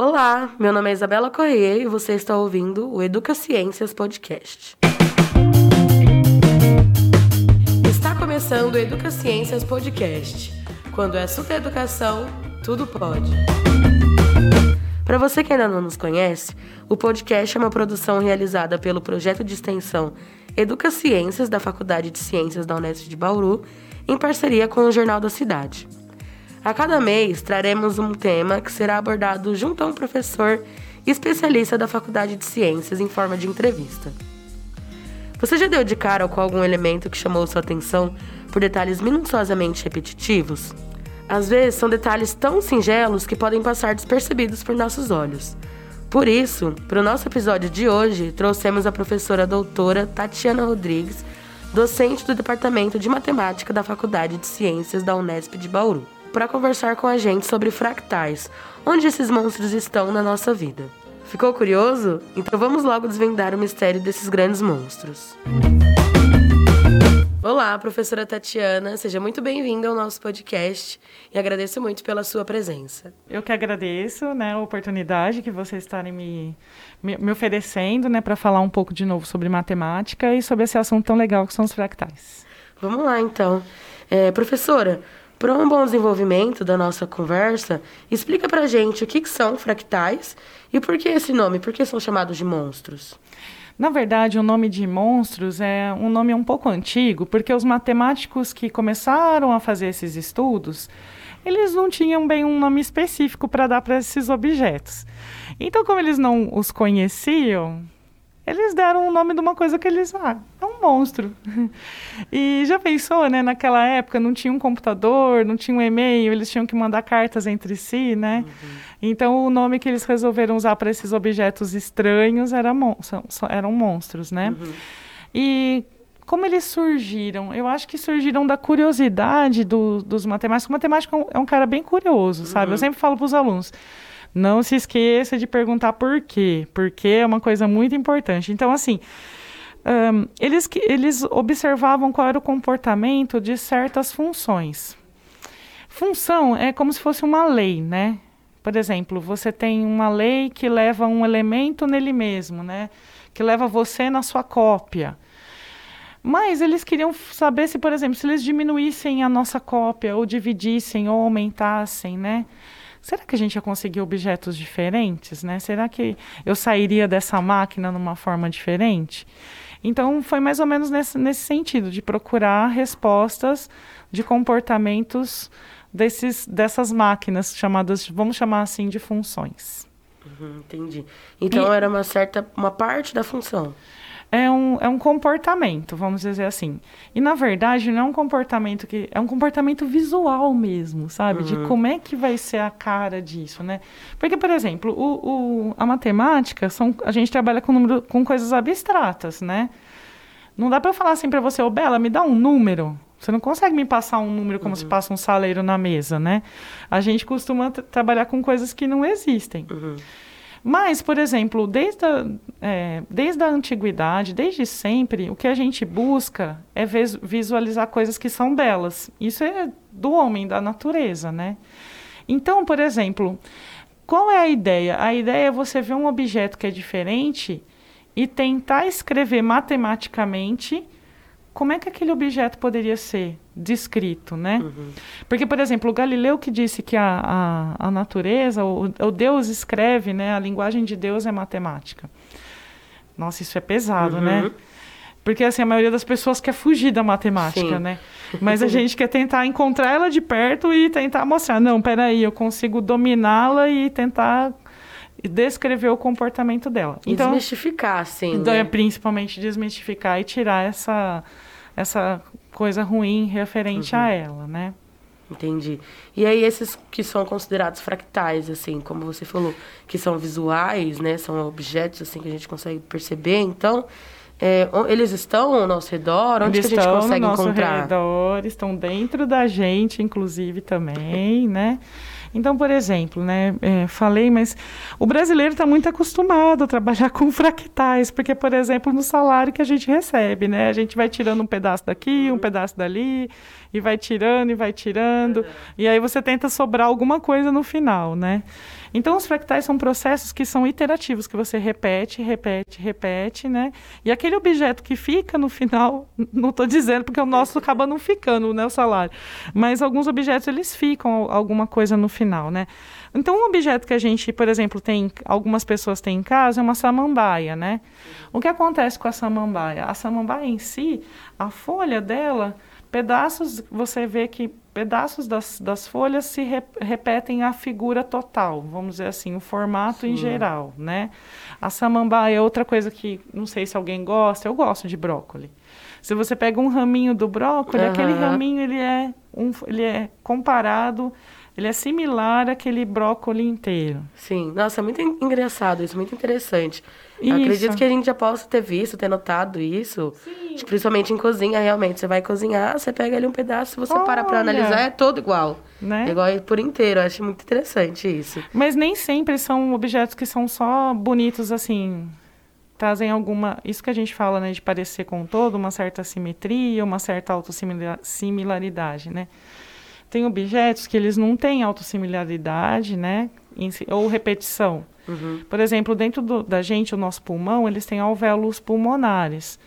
Olá, meu nome é Isabela Corrêa e você está ouvindo o Educa Ciências Podcast. Está começando o Educa Ciências Podcast. Quando é assunto educação, tudo pode. Para você que ainda não nos conhece, o podcast é uma produção realizada pelo projeto de extensão Educa Ciências da Faculdade de Ciências da Unesp de Bauru, em parceria com o Jornal da Cidade. A cada mês traremos um tema que será abordado junto a um professor especialista da Faculdade de Ciências em forma de entrevista. Você já deu de cara com algum elemento que chamou sua atenção por detalhes minuciosamente repetitivos? Às vezes são detalhes tão singelos que podem passar despercebidos por nossos olhos. Por isso, para o nosso episódio de hoje, trouxemos a professora doutora Tatiana Rodrigues, docente do Departamento de Matemática da Faculdade de Ciências da Unesp de Bauru para conversar com a gente sobre fractais, onde esses monstros estão na nossa vida. Ficou curioso? Então vamos logo desvendar o mistério desses grandes monstros. Olá, professora Tatiana, seja muito bem-vinda ao nosso podcast e agradeço muito pela sua presença. Eu que agradeço né, a oportunidade que vocês estarem me, me, me oferecendo né, para falar um pouco de novo sobre matemática e sobre esse assunto tão legal que são os fractais. Vamos lá, então. É, professora, para um bom desenvolvimento da nossa conversa, explica para gente o que, que são fractais e por que esse nome, por que são chamados de monstros. Na verdade, o nome de monstros é um nome um pouco antigo, porque os matemáticos que começaram a fazer esses estudos, eles não tinham bem um nome específico para dar para esses objetos. Então, como eles não os conheciam, eles deram o nome de uma coisa que eles. Ah, é um monstro. E já pensou, né? Naquela época não tinha um computador, não tinha um e-mail, eles tinham que mandar cartas entre si, né? Uhum. Então o nome que eles resolveram usar para esses objetos estranhos era mon eram monstros, né? Uhum. E como eles surgiram? Eu acho que surgiram da curiosidade do, dos matemáticos. O matemático é um cara bem curioso, sabe? Uhum. Eu sempre falo para os alunos. Não se esqueça de perguntar por quê, porque é uma coisa muito importante. Então, assim, um, eles, eles observavam qual era o comportamento de certas funções. Função é como se fosse uma lei, né? Por exemplo, você tem uma lei que leva um elemento nele mesmo, né? Que leva você na sua cópia. Mas eles queriam saber se, por exemplo, se eles diminuíssem a nossa cópia, ou dividissem, ou aumentassem, né? será que a gente ia conseguir objetos diferentes, né? Será que eu sairia dessa máquina numa forma diferente? Então, foi mais ou menos nesse, nesse sentido, de procurar respostas de comportamentos desses, dessas máquinas chamadas, vamos chamar assim, de funções. Uhum, entendi. Então, e, era uma certa, uma parte da função é um, é um comportamento, vamos dizer assim. E na verdade não é um comportamento que. É um comportamento visual mesmo, sabe? Uhum. De como é que vai ser a cara disso, né? Porque, por exemplo, o, o, a matemática, são, a gente trabalha com, número, com coisas abstratas, né? Não dá para eu falar assim para você, ô oh, Bela, me dá um número. Você não consegue me passar um número como uhum. se passa um saleiro na mesa, né? A gente costuma trabalhar com coisas que não existem. Uhum. Mas, por exemplo, desde a, é, desde a antiguidade, desde sempre, o que a gente busca é visualizar coisas que são belas. Isso é do homem, da natureza, né? Então, por exemplo, qual é a ideia? A ideia é você ver um objeto que é diferente e tentar escrever matematicamente como é que aquele objeto poderia ser descrito, né? Uhum. Porque, por exemplo, o Galileu que disse que a, a, a natureza, o, o, Deus escreve, né? A linguagem de Deus é matemática. Nossa, isso é pesado, né? uhum. né? Porque, assim, a maioria das pessoas quer fugir da matemática, Sim. né? Mas a gente quer tentar encontrar ela de perto e tentar mostrar, não, peraí, eu consigo dominá-la e tentar descrever o comportamento dela. Então, desmistificar, sim. Então, né? é principalmente desmistificar e tirar essa essa coisa ruim referente uhum. a ela, né? Entendi. E aí esses que são considerados fractais, assim, como você falou, que são visuais, né? São objetos assim que a gente consegue perceber. Então, é, eles estão ao nosso redor? Onde eles que a gente consegue no nosso encontrar? redor, estão dentro da gente, inclusive também, né? Então, por exemplo, né, é, falei, mas o brasileiro está muito acostumado a trabalhar com fractais, porque, por exemplo, no salário que a gente recebe, né, a gente vai tirando um pedaço daqui, um pedaço dali, e vai tirando e vai tirando, e aí você tenta sobrar alguma coisa no final, né? Então, os fractais são processos que são iterativos, que você repete, repete, repete, né? E aquele objeto que fica no final, não estou dizendo porque o nosso acaba não ficando, né, o salário. Mas alguns objetos, eles ficam alguma coisa no final, né? Então, um objeto que a gente, por exemplo, tem, algumas pessoas têm em casa é uma samambaia, né? O que acontece com a samambaia? A samambaia em si, a folha dela, pedaços, você vê que pedaços das, das folhas se re, repetem a figura total, vamos dizer assim, o formato Sim. em geral, né? A samambaia é outra coisa que, não sei se alguém gosta, eu gosto de brócolis. Se você pega um raminho do brócolis, uhum. aquele raminho ele é, um, ele é comparado ele é similar àquele brócolis inteiro. Sim, nossa, é muito engraçado isso, muito interessante. Isso. Acredito que a gente já possa ter visto, ter notado isso. Sim. Principalmente em cozinha, realmente. Você vai cozinhar, você pega ali um pedaço, se você Olha. para pra analisar, é todo igual. Né? É igual por inteiro. Eu acho muito interessante isso. Mas nem sempre são objetos que são só bonitos assim. Trazem alguma. Isso que a gente fala, né, de parecer com todo, uma certa simetria, uma certa autossimilaridade, né? Tem objetos que eles não têm autossimilaridade, né? Ou repetição. Uhum. Por exemplo, dentro do, da gente, o nosso pulmão, eles têm alvéolos pulmonares.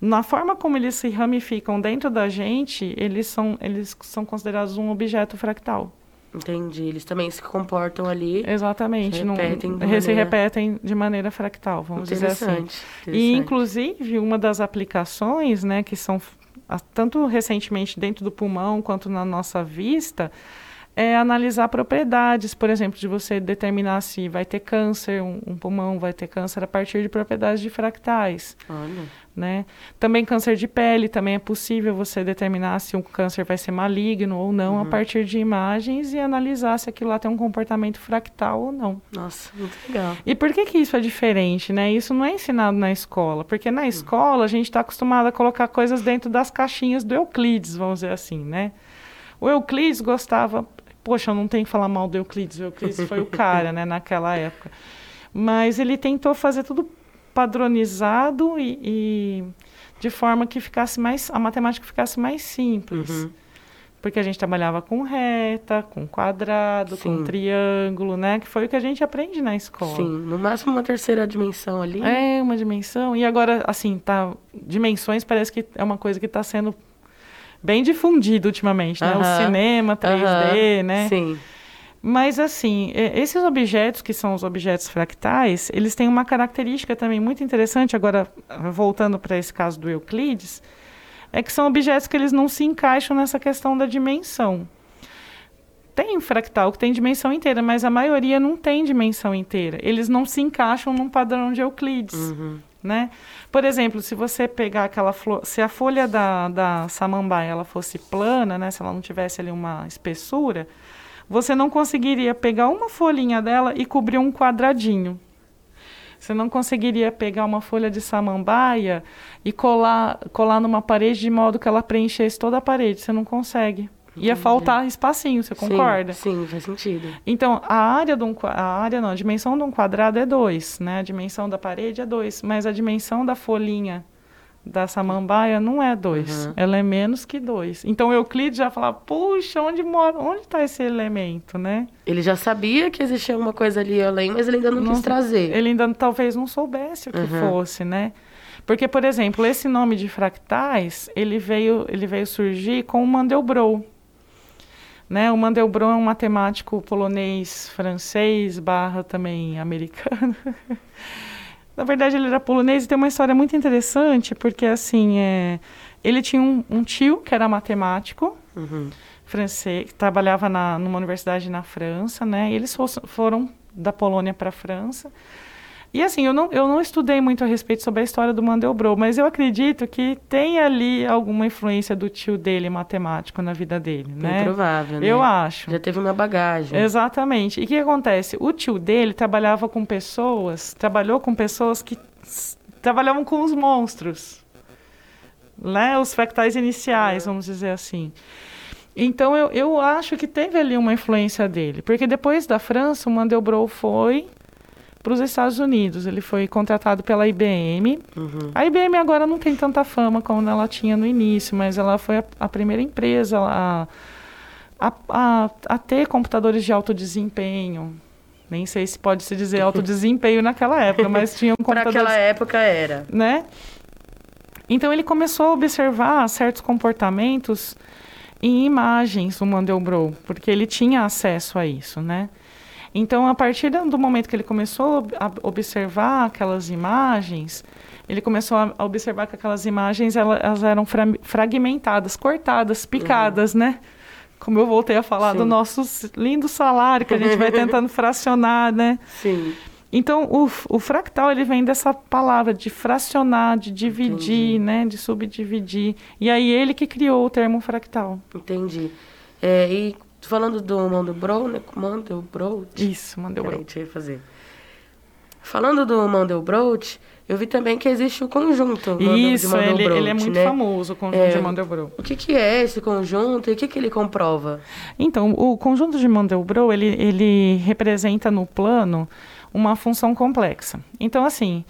Na forma como eles se ramificam dentro da gente, eles são, eles são considerados um objeto fractal. Entendi. Eles também se comportam ali. Exatamente. Se repetem, num, maneira... se repetem de maneira fractal, vamos dizer assim. Interessante. E, inclusive, uma das aplicações, né, que são tanto recentemente dentro do pulmão quanto na nossa vista, é analisar propriedades, por exemplo, de você determinar se vai ter câncer, um, um pulmão vai ter câncer a partir de propriedades de fractais. Olha. Né? Também câncer de pele, também é possível você determinar se um câncer vai ser maligno ou não uhum. a partir de imagens e analisar se aquilo lá tem um comportamento fractal ou não. Nossa, muito legal. E por que que isso é diferente, né? Isso não é ensinado na escola, porque na uhum. escola a gente está acostumado a colocar coisas dentro das caixinhas do Euclides, vamos dizer assim, né? O Euclides gostava, poxa, eu não tenho que falar mal do Euclides, o Euclides foi o cara, né, naquela época. Mas ele tentou fazer tudo padronizado e, e, de forma que ficasse mais a matemática ficasse mais simples. Uhum. Porque a gente trabalhava com reta, com quadrado, Sim. com triângulo, né? Que foi o que a gente aprende na escola. Sim, no máximo uma terceira dimensão ali. É, uma dimensão. E agora, assim, tá. Dimensões parece que é uma coisa que está sendo bem difundida ultimamente, né? O cinema 3D, né? Sim. Mas, assim, esses objetos, que são os objetos fractais, eles têm uma característica também muito interessante, agora, voltando para esse caso do Euclides, é que são objetos que eles não se encaixam nessa questão da dimensão. Tem fractal que tem dimensão inteira, mas a maioria não tem dimensão inteira. Eles não se encaixam num padrão de Euclides. Uhum. Né? Por exemplo, se você pegar aquela flor, se a folha da, da samambaia ela fosse plana, né, se ela não tivesse ali uma espessura, você não conseguiria pegar uma folhinha dela e cobrir um quadradinho. Você não conseguiria pegar uma folha de samambaia e colar, colar numa parede de modo que ela preenchesse toda a parede. Você não consegue. Ia faltar espacinho, você concorda? Sim, sim, faz sentido. Então, a área, de um, a área não, a dimensão de um quadrado é 2, né? A dimensão da parede é 2, mas a dimensão da folhinha da samambaia não é dois, uhum. ela é menos que dois. Então Euclides já falava, puxa, onde mora, onde está esse elemento, né? Ele já sabia que existia alguma coisa ali além, mas ele ainda não, não quis trazer. Ele ainda talvez não soubesse o que uhum. fosse, né? Porque, por exemplo, esse nome de fractais, ele veio, ele veio surgir com o Mandelbrot. Né? O Mandelbrot é um matemático polonês, francês, barra também americano. Na verdade, ele era polonês e tem uma história muito interessante, porque assim, é, ele tinha um, um tio que era matemático, uhum. francês, que trabalhava na, numa universidade na França, né? E eles foram da Polônia para a França. E assim, eu não, eu não estudei muito a respeito sobre a história do Mandelbrot, mas eu acredito que tem ali alguma influência do tio dele matemático na vida dele, né? É provável, né? Eu acho. Já teve uma bagagem. Exatamente. E o que acontece? O tio dele trabalhava com pessoas, trabalhou com pessoas que trabalhavam com os monstros, né? Os fractais iniciais, vamos dizer assim. Então, eu, eu acho que teve ali uma influência dele, porque depois da França, o Mandelbrot foi para os Estados Unidos. Ele foi contratado pela IBM. Uhum. A IBM agora não tem tanta fama como ela tinha no início, mas ela foi a, a primeira empresa a, a, a, ter computadores de alto desempenho. Nem sei se pode se dizer alto desempenho naquela época, mas tinha um Para computador, aquela época era. né? Então ele começou a observar certos comportamentos em imagens do Mandelbrot, porque ele tinha acesso a isso, né? Então, a partir do momento que ele começou a observar aquelas imagens, ele começou a observar que aquelas imagens elas, eram fra fragmentadas, cortadas, picadas, uhum. né? Como eu voltei a falar Sim. do nosso lindo salário que a gente vai tentando fracionar, né? Sim. Então, o, o, fractal, ele vem dessa palavra de fracionar, de dividir, Entendi. né? De subdividir. E aí, ele que criou o termo fractal. Entendi. É, e falando do Mandelbrot, né? Mandelbrot. Isso, Mandelbrot. Peraí, deixa eu fazer. Falando do Mandelbrot, eu vi também que existe o conjunto Isso, ele, ele é muito né? famoso, o conjunto é, de Mandelbrot. O que, que é esse conjunto e o que, que ele comprova? Então, o conjunto de Mandelbrot, ele, ele representa no plano uma função complexa. Então, assim,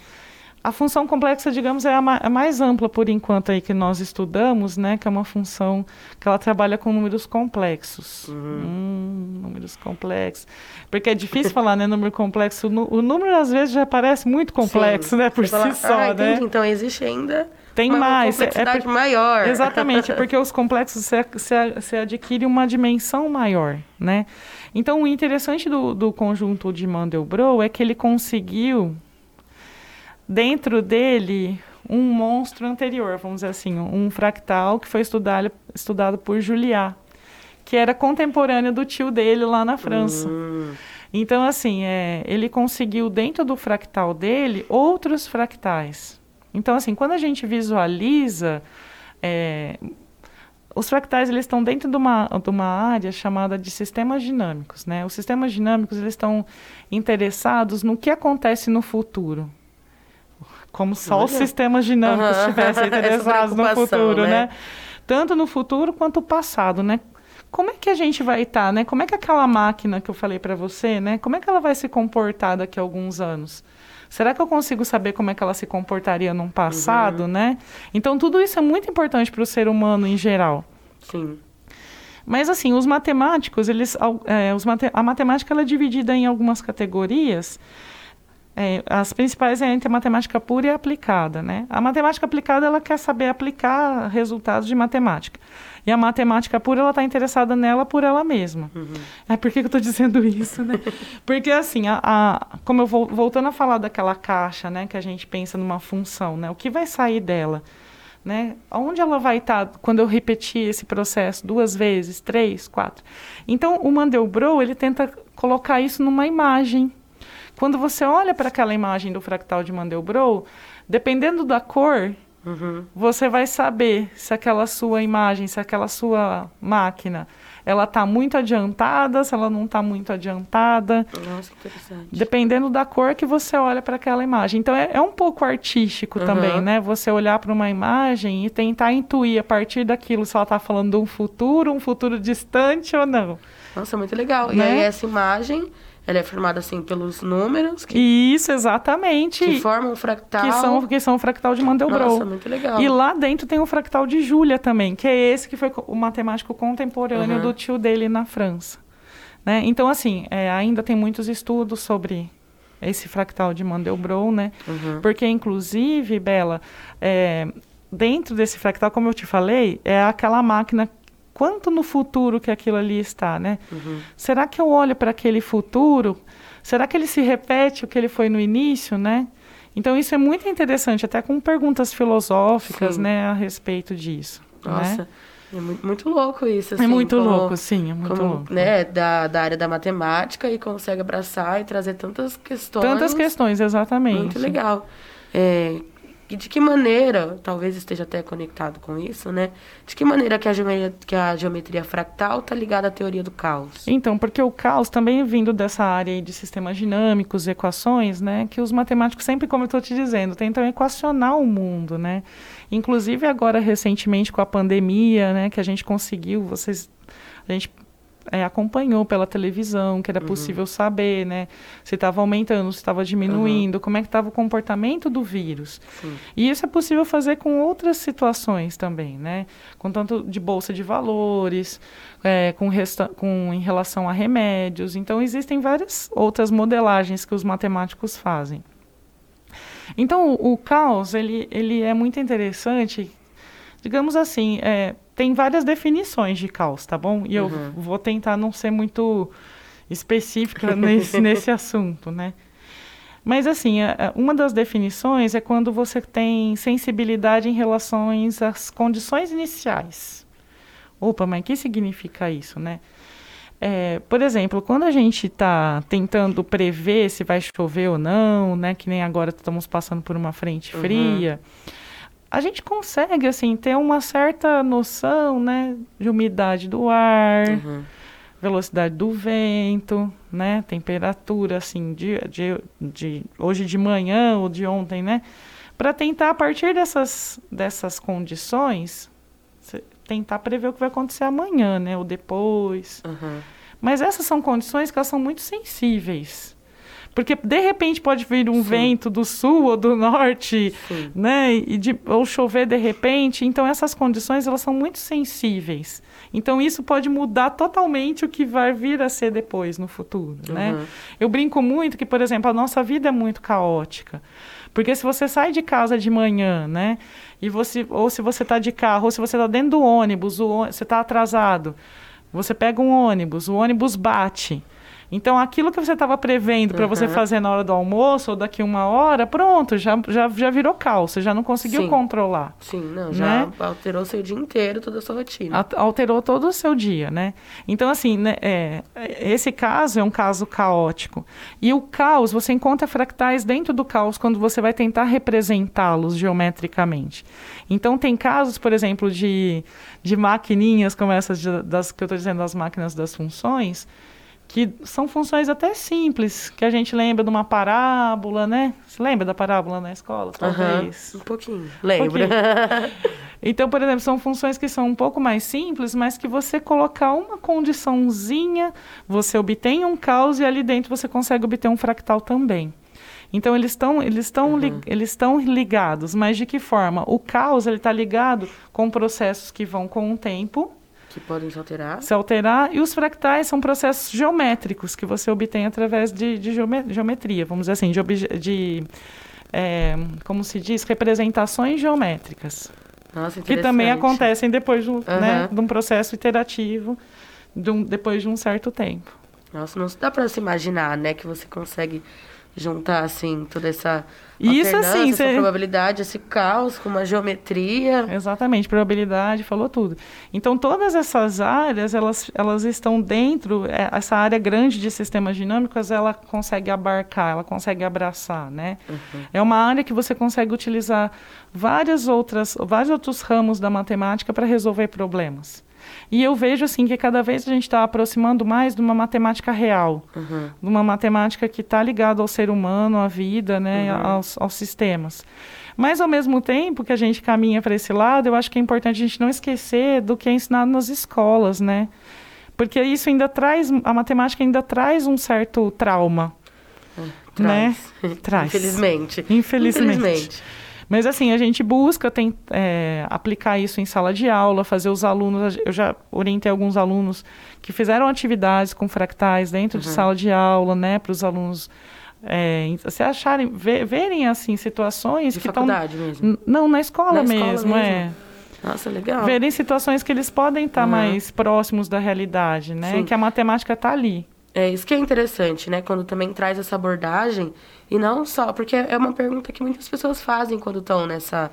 a função complexa, digamos, é a, ma a, mais ampla por enquanto aí que nós estudamos, né? Que é uma função que ela trabalha com números complexos. Uhum. Hum, números complexos. Porque é difícil falar, né? Número complexo. O, número, às vezes, já parece muito complexo, Sim. né? Por Você si fala, só, ah, né? Então, existe ainda tem uma mais. complexidade é, é maior. Exatamente, porque os complexos você, adquire uma dimensão maior, né? Então, o interessante do, do conjunto de Mandelbrot é que ele conseguiu dentro dele um monstro anterior, vamos dizer assim, um fractal que foi estudado, estudado por Juliá, que era contemporâneo do tio dele lá na França. Uhum. Então, assim, é, ele conseguiu dentro do fractal dele outros fractais. Então, assim, quando a gente visualiza, é, os fractais eles estão dentro de uma, de uma área chamada de sistemas dinâmicos, né? Os sistemas dinâmicos eles estão interessados no que acontece no futuro como só Olha. os sistemas dinâmicos uhum. estivessem interessados no futuro, né? né? Tanto no futuro quanto no passado, né? Como é que a gente vai estar, tá, né? Como é que aquela máquina que eu falei para você, né? Como é que ela vai se comportar daqui a alguns anos? Será que eu consigo saber como é que ela se comportaria num passado, uhum. né? Então tudo isso é muito importante para o ser humano em geral. Sim. Mas assim, os matemáticos, eles, é, os mate a matemática ela é dividida em algumas categorias é, as principais é entre a matemática pura e aplicada, né? A matemática aplicada ela quer saber aplicar resultados de matemática. E a matemática pura ela está interessada nela por ela mesma. Uhum. É por que, que eu estou dizendo isso, né? Porque assim, a, a, como eu vou voltando a falar daquela caixa, né, que a gente pensa numa função, né? O que vai sair dela? Né? Onde ela vai estar tá quando eu repetir esse processo duas vezes, três, quatro? Então, o Mandelbrot ele tenta colocar isso numa imagem, quando você olha para aquela imagem do fractal de Mandelbrot, dependendo da cor, uhum. você vai saber se aquela sua imagem, se aquela sua máquina, ela está muito adiantada, se ela não está muito adiantada. Nossa, interessante. Dependendo da cor que você olha para aquela imagem. Então é, é, um pouco artístico uhum. também, né? Você olhar para uma imagem e tentar intuir a partir daquilo se ela está falando de um futuro, um futuro distante ou não. Nossa, muito legal. Né? E aí essa imagem ela é formada assim pelos números. Que, Isso, exatamente. Que formam um fractal. Que são, que são o fractal de Mandelbrot. Nossa, muito legal. E lá dentro tem o fractal de Júlia também, que é esse que foi o matemático contemporâneo uhum. do tio dele na França. Né? Então, assim, é, ainda tem muitos estudos sobre esse fractal de Mandelbrot, né? Uhum. Porque, inclusive, Bela, é, dentro desse fractal, como eu te falei, é aquela máquina quanto no futuro que aquilo ali está, né? Uhum. Será que eu olho para aquele futuro? Será que ele se repete o que ele foi no início, né? Então isso é muito interessante, até com perguntas filosóficas, sim. né, a respeito disso. Né? Nossa. Né? É muito, muito, louco isso. É assim, é muito como, louco, sim, é muito como, louco. Né, da, da área da matemática e consegue abraçar e trazer tantas questões. Tantas questões, exatamente. Muito legal. É, e de que maneira, talvez esteja até conectado com isso, né? De que maneira que a geometria, que a geometria fractal está ligada à teoria do caos? Então, porque o caos também vindo dessa área de sistemas dinâmicos, equações, né? Que os matemáticos sempre, como eu estou te dizendo, tentam equacionar o mundo, né? Inclusive agora recentemente com a pandemia, né? Que a gente conseguiu, vocês, a gente é, acompanhou pela televisão, que era uhum. possível saber, né? Se estava aumentando, se estava diminuindo, uhum. como é que estava o comportamento do vírus. Sim. E isso é possível fazer com outras situações também, né? Com tanto de bolsa de valores, é, com, resta com em relação a remédios. Então existem várias outras modelagens que os matemáticos fazem. Então o, o caos ele, ele é muito interessante digamos assim, é, tem várias definições de caos, tá bom? E eu uhum. vou tentar não ser muito específica nesse, nesse assunto, né? Mas, assim, uma das definições é quando você tem sensibilidade em relação às condições iniciais. Opa, mas o que significa isso, né? É, por exemplo, quando a gente está tentando prever se vai chover ou não, né? Que nem agora estamos passando por uma frente uhum. fria. Uhum a gente consegue assim ter uma certa noção, né, de umidade do ar, uhum. velocidade do vento, né, temperatura assim de, de, de hoje de manhã ou de ontem, né, para tentar a partir dessas dessas condições tentar prever o que vai acontecer amanhã, né, ou depois. Uhum. Mas essas são condições que elas são muito sensíveis. Porque de repente pode vir um Sim. vento do sul ou do norte, Sim. né? E de, ou chover de repente. Então essas condições elas são muito sensíveis. Então isso pode mudar totalmente o que vai vir a ser depois no futuro, né? uhum. né? Eu brinco muito que, por exemplo, a nossa vida é muito caótica. Porque se você sai de casa de manhã, né? E você, ou se você está de carro, ou se você está dentro do ônibus, o, você está atrasado, você pega um ônibus, o ônibus bate. Então, aquilo que você estava prevendo para uhum. você fazer na hora do almoço ou daqui uma hora, pronto, já, já, já virou caos, você já não conseguiu Sim. controlar. Sim, não, já né? alterou seu dia inteiro, toda a sua rotina. Alterou todo o seu dia, né? Então, assim, né, é, esse caso é um caso caótico. E o caos, você encontra fractais dentro do caos quando você vai tentar representá-los geometricamente. Então, tem casos, por exemplo, de, de maquininhas como essas de, das que eu estou dizendo, das máquinas das funções, que são funções até simples, que a gente lembra de uma parábola, né? Você lembra da parábola na escola, talvez? Uhum, um pouquinho, lembro. Um então, por exemplo, são funções que são um pouco mais simples, mas que você colocar uma condiçãozinha, você obtém um caos e ali dentro você consegue obter um fractal também. Então eles estão eles estão uhum. li, eles estão ligados, mas de que forma? O caos ele está ligado com processos que vão com o tempo que podem se alterar. Se alterar. E os fractais são processos geométricos que você obtém através de, de geometria, vamos dizer assim, de, de é, como se diz, representações geométricas. Nossa, que também acontecem depois de um, uhum. né, de um processo iterativo, de um, depois de um certo tempo. Nossa, não dá para se imaginar, né, que você consegue juntar assim toda essa isso assim, essa cê... probabilidade, esse caos com uma geometria. Exatamente, probabilidade, falou tudo. Então todas essas áreas, elas, elas estão dentro, é, essa área grande de sistemas dinâmicos, ela consegue abarcar, ela consegue abraçar, né? Uhum. É uma área que você consegue utilizar várias outras, vários outros ramos da matemática para resolver problemas. E eu vejo assim que cada vez a gente está aproximando mais de uma matemática real, uhum. de uma matemática que está ligada ao ser humano, à vida, né, uhum. aos, aos sistemas. Mas, ao mesmo tempo que a gente caminha para esse lado, eu acho que é importante a gente não esquecer do que é ensinado nas escolas, né? Porque isso ainda traz, a matemática ainda traz um certo trauma. É, traz. Né? traz. Infelizmente. Infelizmente. Infelizmente. Mas assim, a gente busca tem, é, aplicar isso em sala de aula, fazer os alunos. Eu já orientei alguns alunos que fizeram atividades com fractais dentro uhum. de sala de aula, né, para os alunos é, se acharem, ver, verem assim situações de que estão mesmo. não na escola na mesmo, escola mesmo, é. Nossa, legal. Verem situações que eles podem estar uhum. mais próximos da realidade, né? Sim. Que a matemática está ali. É isso que é interessante, né? Quando também traz essa abordagem e não só, porque é uma pergunta que muitas pessoas fazem quando estão nessa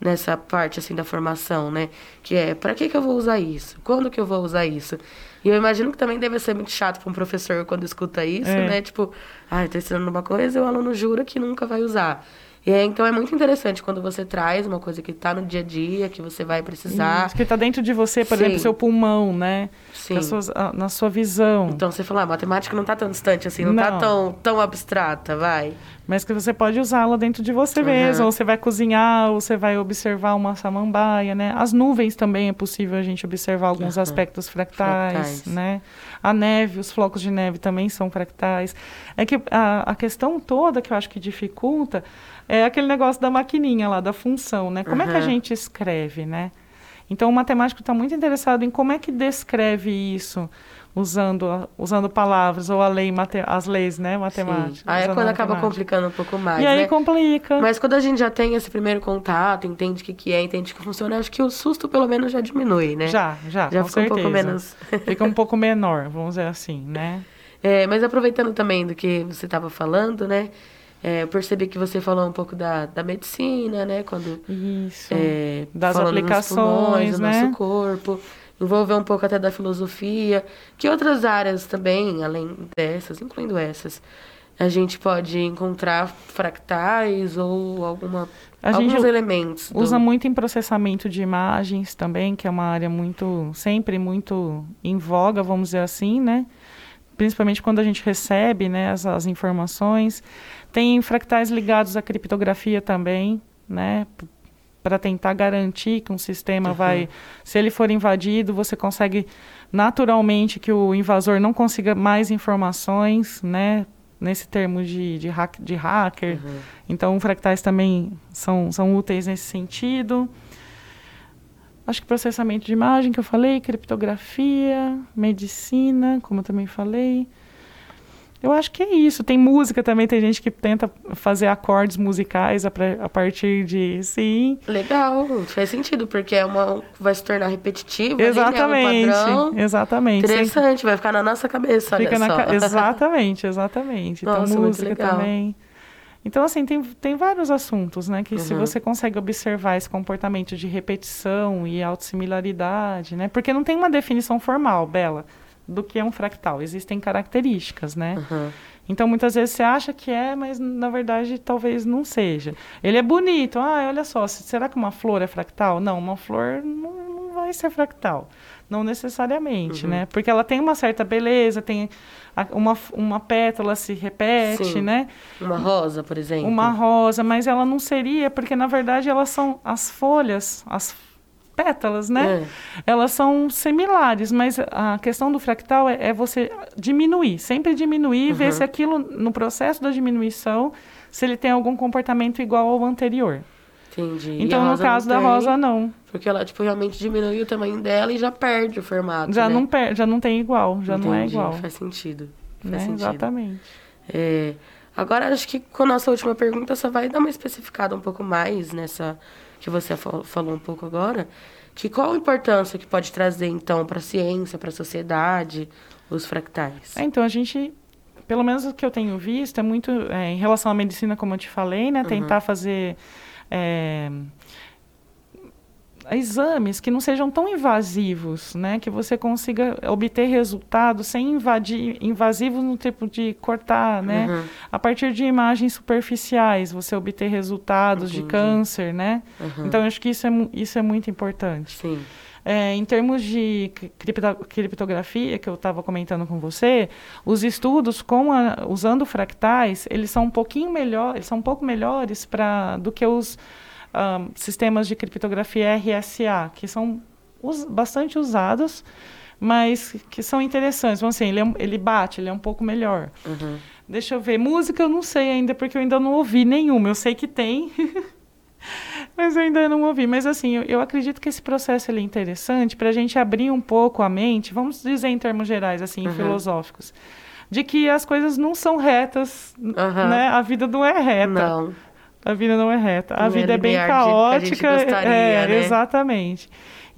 nessa parte assim da formação, né? Que é, para que que eu vou usar isso? Quando que eu vou usar isso? E eu imagino que também deve ser muito chato para um professor quando escuta isso, é. né? Tipo, ah, tô ensinando uma coisa e o aluno jura que nunca vai usar. E é, então é muito interessante quando você traz uma coisa que está no dia a dia, que você vai precisar. Isso, que está dentro de você, por Sim. exemplo, seu pulmão, né? Sim. Sua, na sua visão. Então você fala, ah, a matemática não está tão distante assim, não está tão, tão abstrata, vai. Mas que você pode usá-la dentro de você uhum. mesmo, ou você vai cozinhar, ou você vai observar uma samambaia, né? As nuvens também é possível a gente observar alguns uhum. aspectos fractais, fractais, né? A neve, os flocos de neve também são fractais. É que a, a questão toda que eu acho que dificulta é aquele negócio da maquininha lá, da função, né? Como uhum. é que a gente escreve, né? Então, o matemático está muito interessado em como é que descreve isso usando, usando palavras ou a lei, as leis, né, matemáticas. Aí é quando acaba complicando um pouco mais, E aí né? complica. Mas quando a gente já tem esse primeiro contato, entende o que, que é, entende que funciona, acho que o susto pelo menos já diminui, né? Já, já, Já fica certeza. um pouco menos... fica um pouco menor, vamos dizer assim, né? É, mas aproveitando também do que você estava falando, né? É, eu percebi que você falou um pouco da, da medicina, né? Quando, Isso. É, das aplicações, pulmões, né? nosso corpo. Envolver um pouco até da filosofia. Que outras áreas também, além dessas, incluindo essas, a gente pode encontrar fractais ou alguma, a alguns gente elementos. Do... Usa muito em processamento de imagens também, que é uma área muito, sempre muito em voga, vamos dizer assim, né? Principalmente quando a gente recebe né, as, as informações. Tem fractais ligados à criptografia também, né? Para tentar garantir que um sistema uhum. vai. Se ele for invadido, você consegue naturalmente que o invasor não consiga mais informações, né? Nesse termo de, de, hack, de hacker. Uhum. Então, fractais também são, são úteis nesse sentido. Acho que processamento de imagem, que eu falei, criptografia, medicina, como eu também falei. Eu acho que é isso. Tem música também, tem gente que tenta fazer acordes musicais a, a partir de. Sim. Legal, faz sentido, porque é uma. vai se tornar repetitivo. Exatamente. Ali, né? um padrão. Exatamente. Interessante, vai ficar na nossa cabeça. Fica na ca... Exatamente, exatamente. Então, nossa, então, música também. Então, assim, tem, tem vários assuntos, né? Que uhum. se você consegue observar esse comportamento de repetição e autossimilaridade, né? Porque não tem uma definição formal, Bela do que é um fractal. Existem características, né? Uhum. Então, muitas vezes você acha que é, mas na verdade talvez não seja. Ele é bonito. Ah, olha só, será que uma flor é fractal? Não, uma flor não, não vai ser fractal. Não necessariamente, uhum. né? Porque ela tem uma certa beleza, tem uma, uma pétala se repete, Sim. né? Uma rosa, por exemplo. Uma rosa, mas ela não seria, porque na verdade elas são as folhas, as pétalas, né? É. Elas são similares, mas a questão do fractal é, é você diminuir, sempre diminuir, uhum. ver se aquilo, no processo da diminuição, se ele tem algum comportamento igual ao anterior. Entendi. Então, no caso da rosa, não. Porque ela, tipo, realmente diminui o tamanho dela e já perde o formato, Já né? não perde, já não tem igual, já Entendi. não é igual. Faz sentido. Faz né? sentido. Exatamente. É, agora, acho que com a nossa última pergunta, só vai dar uma especificada um pouco mais nessa que você falou um pouco agora, que qual a importância que pode trazer, então, para a ciência, para a sociedade, os fractais? É, então, a gente, pelo menos o que eu tenho visto, é muito, é, em relação à medicina, como eu te falei, né, tentar uhum. fazer... É, exames que não sejam tão invasivos, né? Que você consiga obter resultados sem invadir, invasivos no tipo de cortar, né? Uhum. A partir de imagens superficiais, você obter resultados Entendi. de câncer, né? Uhum. Então, eu acho que isso é, isso é muito importante. Sim. É, em termos de criptografia, que eu estava comentando com você, os estudos com a, usando fractais, eles são um pouquinho melhor, eles são um pouco melhores para do que os um, sistemas de criptografia RSA, que são us bastante usados, mas que são interessantes. Vamos assim, ele, é, ele bate, ele é um pouco melhor. Uhum. Deixa eu ver. Música eu não sei ainda, porque eu ainda não ouvi nenhuma. Eu sei que tem, mas eu ainda não ouvi. Mas assim, eu, eu acredito que esse processo é interessante para a gente abrir um pouco a mente, vamos dizer em termos gerais, assim, uhum. filosóficos, de que as coisas não são retas, uhum. né? A vida não é reta. Não. A vida não é reta. A não vida é, é bem caótica. Gostaria, é, né? exatamente.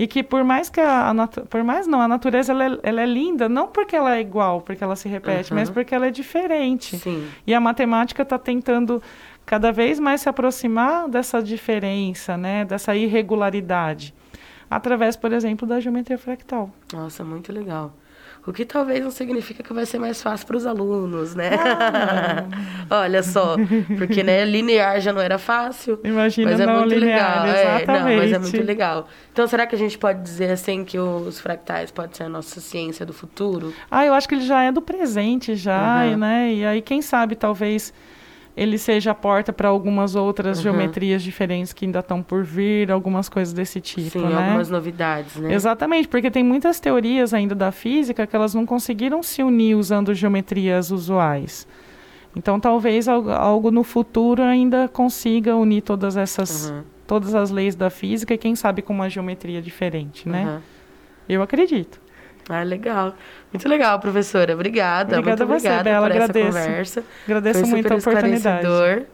E que por mais que a, a por mais não, a natureza ela é, ela é, linda, não porque ela é igual, porque ela se repete, uhum. mas porque ela é diferente. Sim. E a matemática está tentando cada vez mais se aproximar dessa diferença, né, dessa irregularidade, através, por exemplo, da geometria fractal. Nossa, muito legal. O que talvez não significa que vai ser mais fácil para os alunos, né? Ah. Olha só, porque né, linear já não era fácil. Imagina mas é não muito linear, legal. Exatamente. É, não, mas é muito legal. Então, será que a gente pode dizer assim que os fractais pode ser a nossa ciência do futuro? Ah, eu acho que ele já é do presente já, uhum. né? E aí quem sabe talvez ele seja a porta para algumas outras uhum. geometrias diferentes que ainda estão por vir, algumas coisas desse tipo, Sim, né? algumas novidades, né? Exatamente, porque tem muitas teorias ainda da física que elas não conseguiram se unir usando geometrias usuais. Então, talvez algo no futuro ainda consiga unir todas essas, uhum. todas as leis da física e quem sabe com uma geometria diferente, né? Uhum. Eu acredito. Ah, legal. Muito legal, professora. Obrigada. Obrigada muito obrigada você, Bela. por agradeço. essa conversa. Agradeço Foi muito a oportunidade.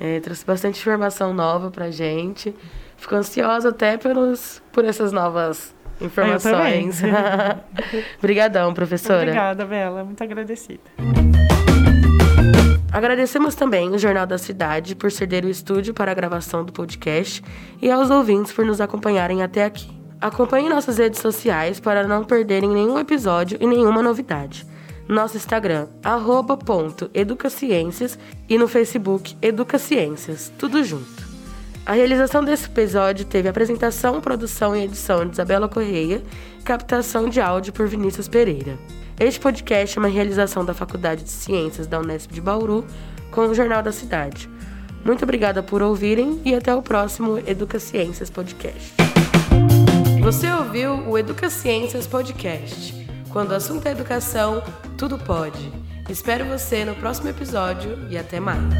É, trouxe bastante informação nova pra gente. Fico ansiosa até pelos, por essas novas informações. Obrigadão, professora. Obrigada, Bela. Muito agradecida. Agradecemos também o Jornal da Cidade por ceder o estúdio para a gravação do podcast e aos ouvintes por nos acompanharem até aqui. Acompanhe nossas redes sociais para não perderem nenhum episódio e nenhuma novidade. Nosso Instagram, @educaciências e no Facebook Educaciências, tudo junto. A realização desse episódio teve apresentação, produção e edição de Isabela Correia, captação de áudio por Vinícius Pereira. Este podcast é uma realização da Faculdade de Ciências da Unesp de Bauru com o Jornal da Cidade. Muito obrigada por ouvirem e até o próximo Educaciências Podcast. Você ouviu o Educaciências Podcast. Quando o assunto é educação, tudo pode. Espero você no próximo episódio e até mais.